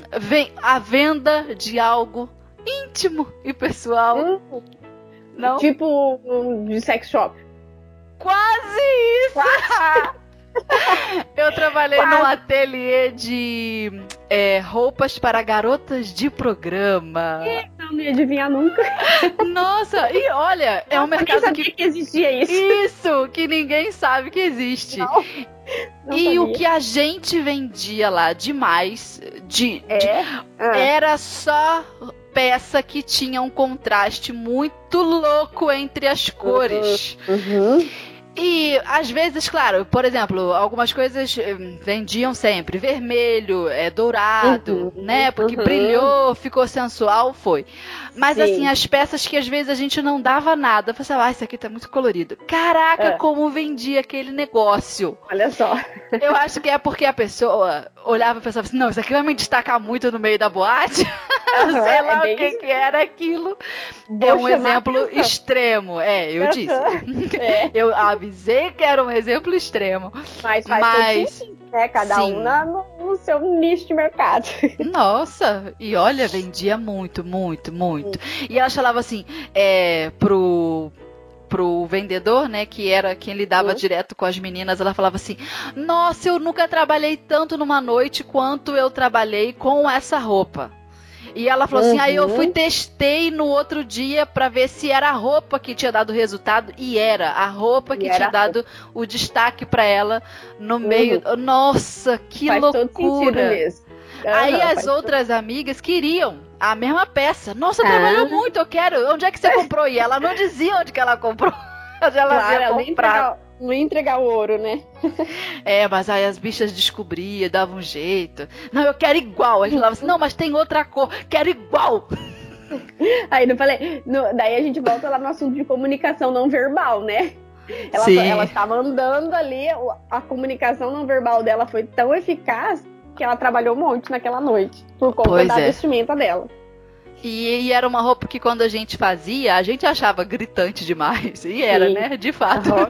a venda de algo íntimo e pessoal. Hum. Não? Tipo de sex shop. Quase isso! Quase. *laughs* Eu trabalhei Quase. num ateliê de é, roupas para garotas de programa. Não, não ia adivinhar nunca. *laughs* Nossa, e olha, é um mercado que... que existia isso. Isso, que ninguém sabe que existe. Não, não e sabia. o que a gente vendia lá demais de, é? de ah. era só peça que tinha um contraste muito louco entre as cores. Uhum. Uhum. E às vezes, claro, por exemplo, algumas coisas eh, vendiam sempre vermelho, é dourado, uhum, né? Porque uhum. brilhou, ficou sensual, foi. Mas Sim. assim, as peças que às vezes a gente não dava nada, você ah, isso aqui tá muito colorido. Caraca, é. como vendia aquele negócio. Olha só. Eu acho que é porque a pessoa olhava e pensava assim, não, isso aqui vai me destacar muito no meio da boate. *laughs* Sei lá é o que, que era aquilo. é um exemplo extremo. É, eu disse. *laughs* É. Eu avisei que era um exemplo extremo. Mas faz Mas... né? Cada Sim. um na, no, no, seu nicho de mercado. *laughs* Nossa, e olha, vendia muito, muito, muito. Sim. E ela falava assim, é, pro pro vendedor, né, que era quem lidava uhum. direto com as meninas, ela falava assim: "Nossa, eu nunca trabalhei tanto numa noite quanto eu trabalhei com essa roupa". E ela falou uhum. assim: aí eu fui uhum. testei no outro dia para ver se era a roupa que tinha dado o resultado e era a roupa que tinha dado o destaque para ela no uhum. meio. Nossa, que Faz loucura! Mesmo. Aí as outras amigas queriam a mesma peça. Nossa, ah. trabalhou muito, eu quero. Onde é que você *laughs* comprou? E ela não dizia onde que ela comprou. *laughs* Onde ela claro, entregar, não ia entregar o ouro, né? é, mas aí as bichas descobriam, davam um jeito. Não, eu quero igual. A gente falava assim, não, mas tem outra cor, quero igual. *laughs* Aí não falei. No, daí a gente volta lá no assunto de comunicação não verbal, né? Ela, Sim. ela estava andando ali, a comunicação não verbal dela foi tão eficaz que ela trabalhou um monte naquela noite, por conta pois da é. vestimenta dela. E, e, era uma roupa que quando a gente fazia, a gente achava gritante demais. E era, Sim. né? De fato. Uhum.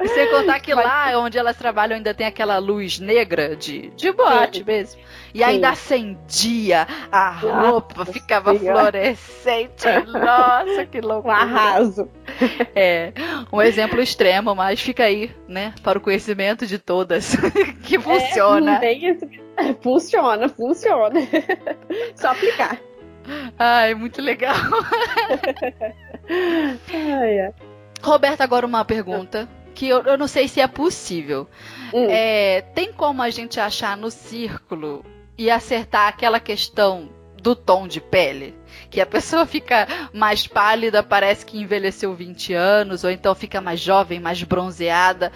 e sem contar que Mas... lá onde elas trabalham ainda tem aquela luz negra de, de boate Sim. mesmo. E Sim. ainda acendia a roupa, Nossa, ficava fluorescente. Nossa, que louco. Um arraso. É, um exemplo extremo, mas fica aí, né? Para o conhecimento de todas. *laughs* que funciona. É, funciona, funciona. Só aplicar. Ai, muito legal. ai, ai. Roberta, agora uma pergunta que eu, eu, não sei se é possível. Hum. É, tem como a gente achar no círculo e acertar aquela questão do tom de pele? Que a pessoa fica mais pálida, parece que envelheceu 20 anos, ou então fica mais jovem, mais bronzeada.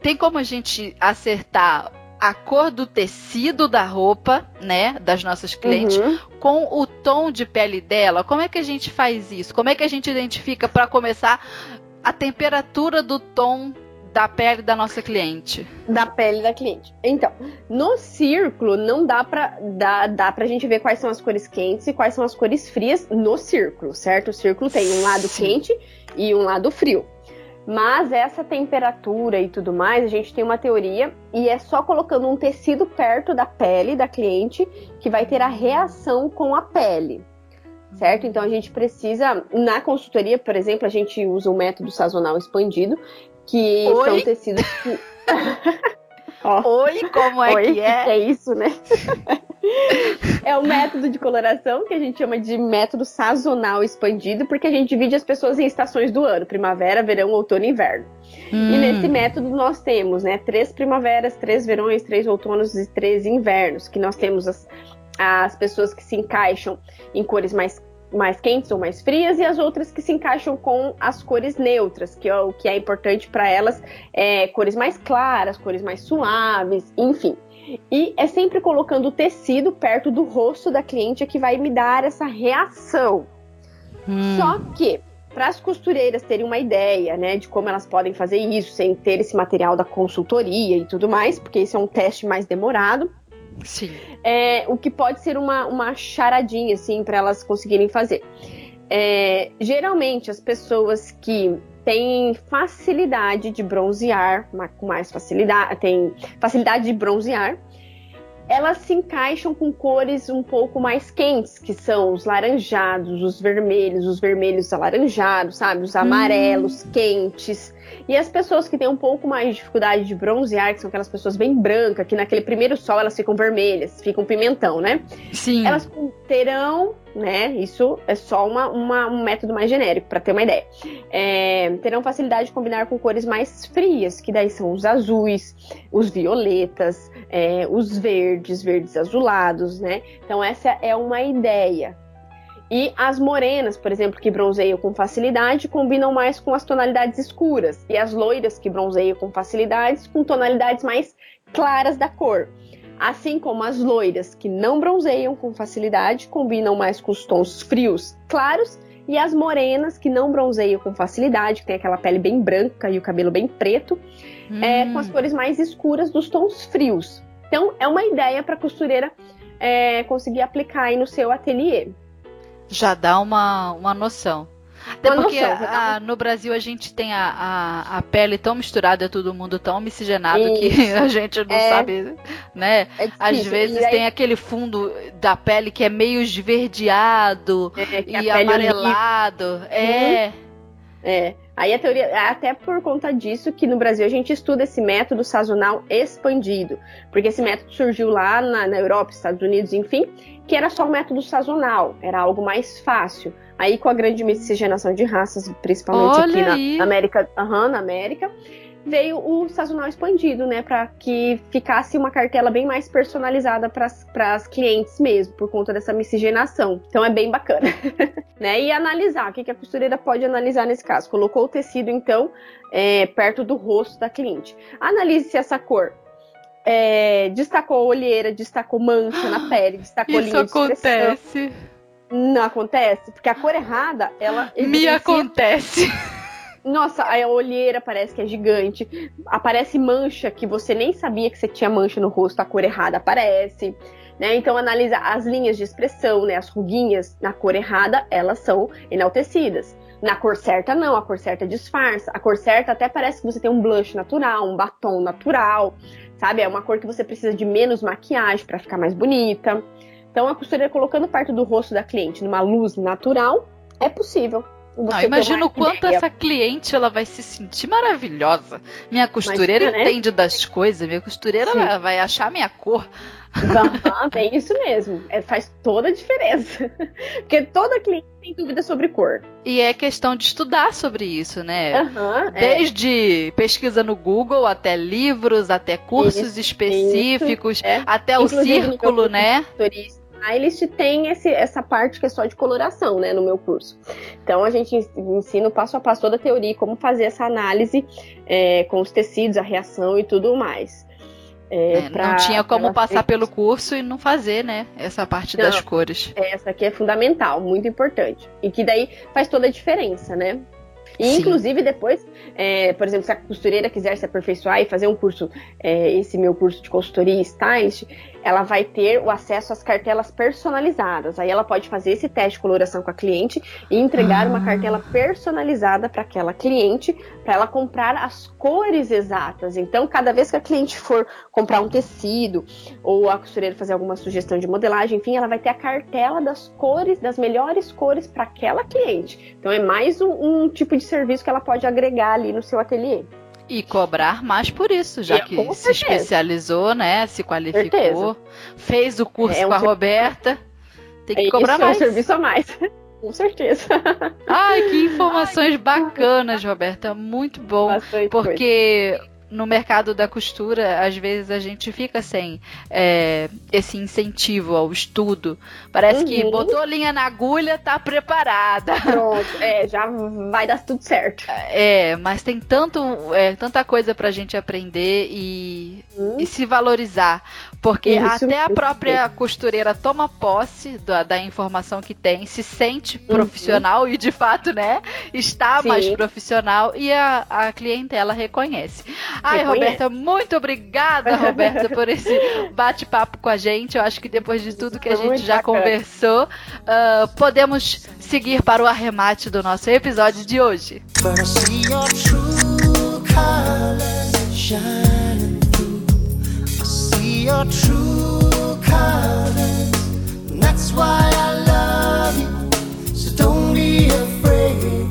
Tem como a gente acertar a cor do tecido da roupa, né, das nossas clientes, uhum. com o tom de pele dela. Como é que a gente faz isso? Como é que a gente identifica para começar a temperatura do tom da pele da nossa cliente? Da pele da cliente. Então, no círculo não dá para dá, dá pra gente ver quais são as cores quentes e quais são as cores frias no círculo, certo? O círculo tem um lado Sim. quente e um lado frio. Mas essa temperatura e tudo mais, a gente tem uma teoria e é só colocando um tecido perto da pele da cliente que vai ter a reação com a pele. Certo? Então a gente precisa, na consultoria, por exemplo, a gente usa o método sazonal expandido, que Oi? são tecidos que. *laughs* Oi, como é Oi, que é? É isso, né? *laughs* é o método de coloração que a gente chama de método sazonal expandido, porque a gente divide as pessoas em estações do ano: primavera, verão, outono e inverno. Hum. E nesse método nós temos, né, três primaveras, três verões, três outonos e três invernos, que nós temos as, as pessoas que se encaixam em cores mais mais quentes ou mais frias e as outras que se encaixam com as cores neutras, que é o que é importante para elas, é, cores mais claras, cores mais suaves, enfim. E é sempre colocando o tecido perto do rosto da cliente que vai me dar essa reação. Hum. Só que para as costureiras terem uma ideia, né, de como elas podem fazer isso sem ter esse material da consultoria e tudo mais, porque esse é um teste mais demorado. Sim. É, o que pode ser uma, uma charadinha, assim, para elas conseguirem fazer. É, geralmente, as pessoas que têm facilidade de bronzear, com mais facilidade, têm facilidade de bronzear, elas se encaixam com cores um pouco mais quentes, que são os laranjados, os vermelhos, os vermelhos alaranjados, sabe? Os amarelos hum. quentes. E as pessoas que têm um pouco mais de dificuldade de bronzear, que são aquelas pessoas bem brancas, que naquele primeiro sol elas ficam vermelhas, ficam pimentão, né? Sim. Elas terão, né? Isso é só uma, uma um método mais genérico, para ter uma ideia. É, terão facilidade de combinar com cores mais frias, que daí são os azuis, os violetas, é, os verdes, verdes azulados, né? Então, essa é uma ideia. E as morenas, por exemplo, que bronzeiam com facilidade, combinam mais com as tonalidades escuras. E as loiras, que bronzeiam com facilidade, com tonalidades mais claras da cor. Assim como as loiras, que não bronzeiam com facilidade, combinam mais com os tons frios, claros. E as morenas, que não bronzeiam com facilidade, que tem aquela pele bem branca e o cabelo bem preto, hum. é, com as hum. cores mais escuras dos tons frios. Então, é uma ideia para a costureira é, conseguir aplicar aí no seu ateliê. Já dá uma, uma noção. Até uma porque noção, a, a, no Brasil a gente tem a, a, a, pele tão misturada, todo mundo tão miscigenado Isso. que *laughs* a gente não é, sabe, né? É Às vezes aí... tem aquele fundo da pele que é meio esverdeado é, e amarelado. É. Uhum. É. Aí a teoria, até por conta disso que no Brasil a gente estuda esse método sazonal expandido, porque esse método surgiu lá na, na Europa, Estados Unidos, enfim, que era só um método sazonal, era algo mais fácil. Aí com a grande miscigenação de raças, principalmente Olha aqui aí. na América, uhum, na América, veio o sazonal expandido, né, para que ficasse uma cartela bem mais personalizada para as clientes mesmo, por conta dessa miscigenação. Então é bem bacana, *laughs* né? E analisar, o que, que a costureira pode analisar nesse caso? Colocou o tecido então é, perto do rosto da cliente. Analise se essa cor é, destacou olheira, destacou mancha na *gasps* pele, destacou Isso linha de acontece. Não acontece, porque a cor errada, ela me acontece. Nossa, a olheira parece que é gigante. Aparece mancha que você nem sabia que você tinha mancha no rosto, a cor errada aparece. Né? Então analisa as linhas de expressão, né? As ruguinhas na cor errada, elas são enaltecidas. Na cor certa, não. A cor certa disfarça. A cor certa até parece que você tem um blush natural, um batom natural, sabe? É uma cor que você precisa de menos maquiagem para ficar mais bonita. Então a costureira colocando perto do rosto da cliente numa luz natural é possível. Não, imagina o quanto essa cliente ela vai se sentir maravilhosa. Minha costureira Imagina, né? entende das coisas, minha costureira vai achar minha cor. Uhum, é isso mesmo. É, faz toda a diferença. *laughs* Porque toda cliente tem dúvida sobre cor. E é questão de estudar sobre isso, né? Uhum, Desde é. pesquisa no Google, até livros, até cursos isso, específicos, isso, é. até Inclusive, o círculo, né? Turista eles têm esse, essa parte que é só de coloração, né, no meu curso. Então a gente ensina passo a passo toda a teoria, como fazer essa análise é, com os tecidos, a reação e tudo mais. É, é, pra, não tinha como passar pelo curso e não fazer, né? Essa parte não, das cores. Essa aqui é fundamental, muito importante. E que daí faz toda a diferença, né? E, Sim. inclusive, depois, é, por exemplo, se a costureira quiser se aperfeiçoar e fazer um curso, é, esse meu curso de consultoria e stylist, ela vai ter o acesso às cartelas personalizadas. Aí ela pode fazer esse teste de coloração com a cliente e entregar ah. uma cartela personalizada para aquela cliente, para ela comprar as cores exatas. Então, cada vez que a cliente for comprar um tecido ou a costureira fazer alguma sugestão de modelagem, enfim, ela vai ter a cartela das cores, das melhores cores para aquela cliente. Então, é mais um, um tipo de serviço que ela pode agregar ali no seu ateliê. E cobrar mais por isso, já que se especializou, né? Se qualificou, certeza. fez o curso é um com a Roberta. Tem que é cobrar mais. É um serviço a mais. *laughs* Com certeza. Ai, que informações Ai, bacanas, Roberta. Muito bom. Bastante porque coisa no mercado da costura, às vezes a gente fica sem é, esse incentivo ao estudo. Parece uhum. que botou linha na agulha, tá preparada. Pronto, é, já vai dar tudo certo. É, mas tem tanto, é, tanta coisa pra gente aprender e, uhum. e se valorizar. Porque isso, até a própria isso. costureira toma posse da, da, informação que tem, se sente uhum. profissional e de fato, né, está Sim. mais profissional e a, a clientela reconhece. Ai, Roberta, muito obrigada, *laughs* Roberta, por esse bate-papo com a gente. Eu acho que depois de tudo que a gente já bacana. conversou, uh, podemos seguir para o arremate do nosso episódio de hoje. That's why I love you, so don't be afraid.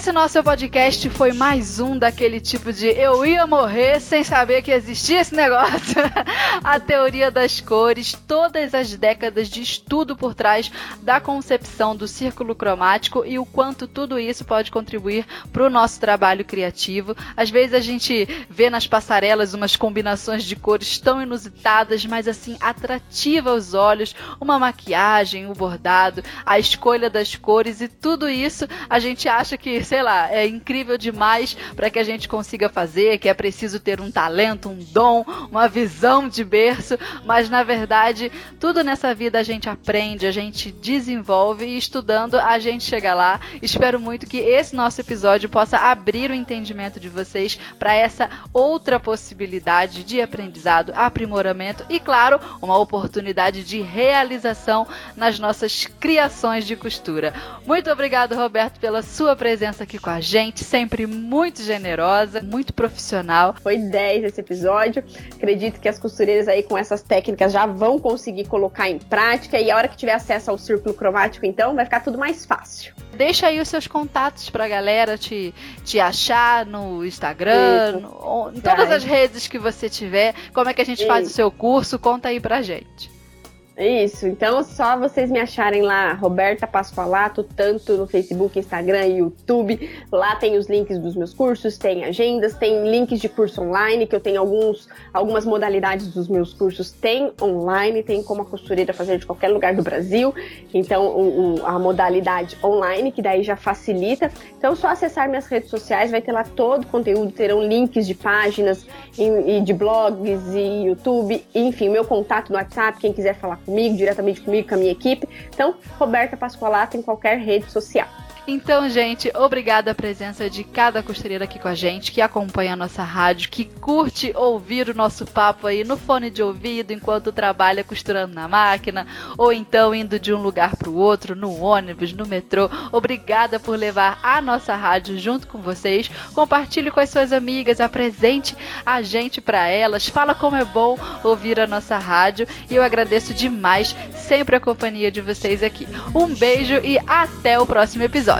Esse nosso podcast foi mais um daquele tipo de eu ia morrer sem saber que existia esse negócio. *laughs* a teoria das cores, todas as décadas de estudo por trás da concepção do círculo cromático e o quanto tudo isso pode contribuir para o nosso trabalho criativo. Às vezes a gente vê nas passarelas umas combinações de cores tão inusitadas, mas assim atrativa aos olhos, uma maquiagem, o um bordado, a escolha das cores e tudo isso a gente acha que, sei lá, é incrível demais para que a gente consiga fazer, que é preciso ter um talento, um dom, uma visão de berço, mas na verdade, tudo nessa vida a gente aprende, a gente desenvolve e estudando a gente chega lá. Espero muito que esse nosso episódio possa abrir o entendimento de vocês para essa outra possibilidade de aprendizado, aprimoramento e, claro, uma oportunidade de realização nas nossas criações de costura. Muito obrigado, Roberto, pela sua presença aqui com a gente, sempre muito generosa, muito profissional. Foi 10 esse episódio. Acredito que as costureiras aí com essas técnicas já vão conseguir colocar em prática e a hora que tiver acesso ao círculo cromático, então, vai ficar tudo mais fácil. Deixa aí os seus contatos pra galera te, te achar no Instagram, no, em todas as redes que você tiver. Como é que a gente Isso. faz o seu curso? Conta aí pra gente. Isso, então só vocês me acharem lá, Roberta Pascoalato, tanto no Facebook, Instagram e YouTube. Lá tem os links dos meus cursos, tem agendas, tem links de curso online, que eu tenho alguns, algumas modalidades dos meus cursos, tem online, tem como a costureira fazer de qualquer lugar do Brasil. Então, o, o, a modalidade online, que daí já facilita. Então, só acessar minhas redes sociais, vai ter lá todo o conteúdo, terão links de páginas e, e de blogs e YouTube, enfim, meu contato no WhatsApp, quem quiser falar comigo comigo, diretamente comigo, com a minha equipe. Então, Roberta Pascoalato em qualquer rede social. Então, gente, obrigada a presença de cada costureira aqui com a gente, que acompanha a nossa rádio, que curte ouvir o nosso papo aí no fone de ouvido enquanto trabalha costurando na máquina, ou então indo de um lugar para o outro, no ônibus, no metrô. Obrigada por levar a nossa rádio junto com vocês. Compartilhe com as suas amigas, apresente a gente para elas. Fala como é bom ouvir a nossa rádio e eu agradeço demais sempre a companhia de vocês aqui. Um beijo e até o próximo episódio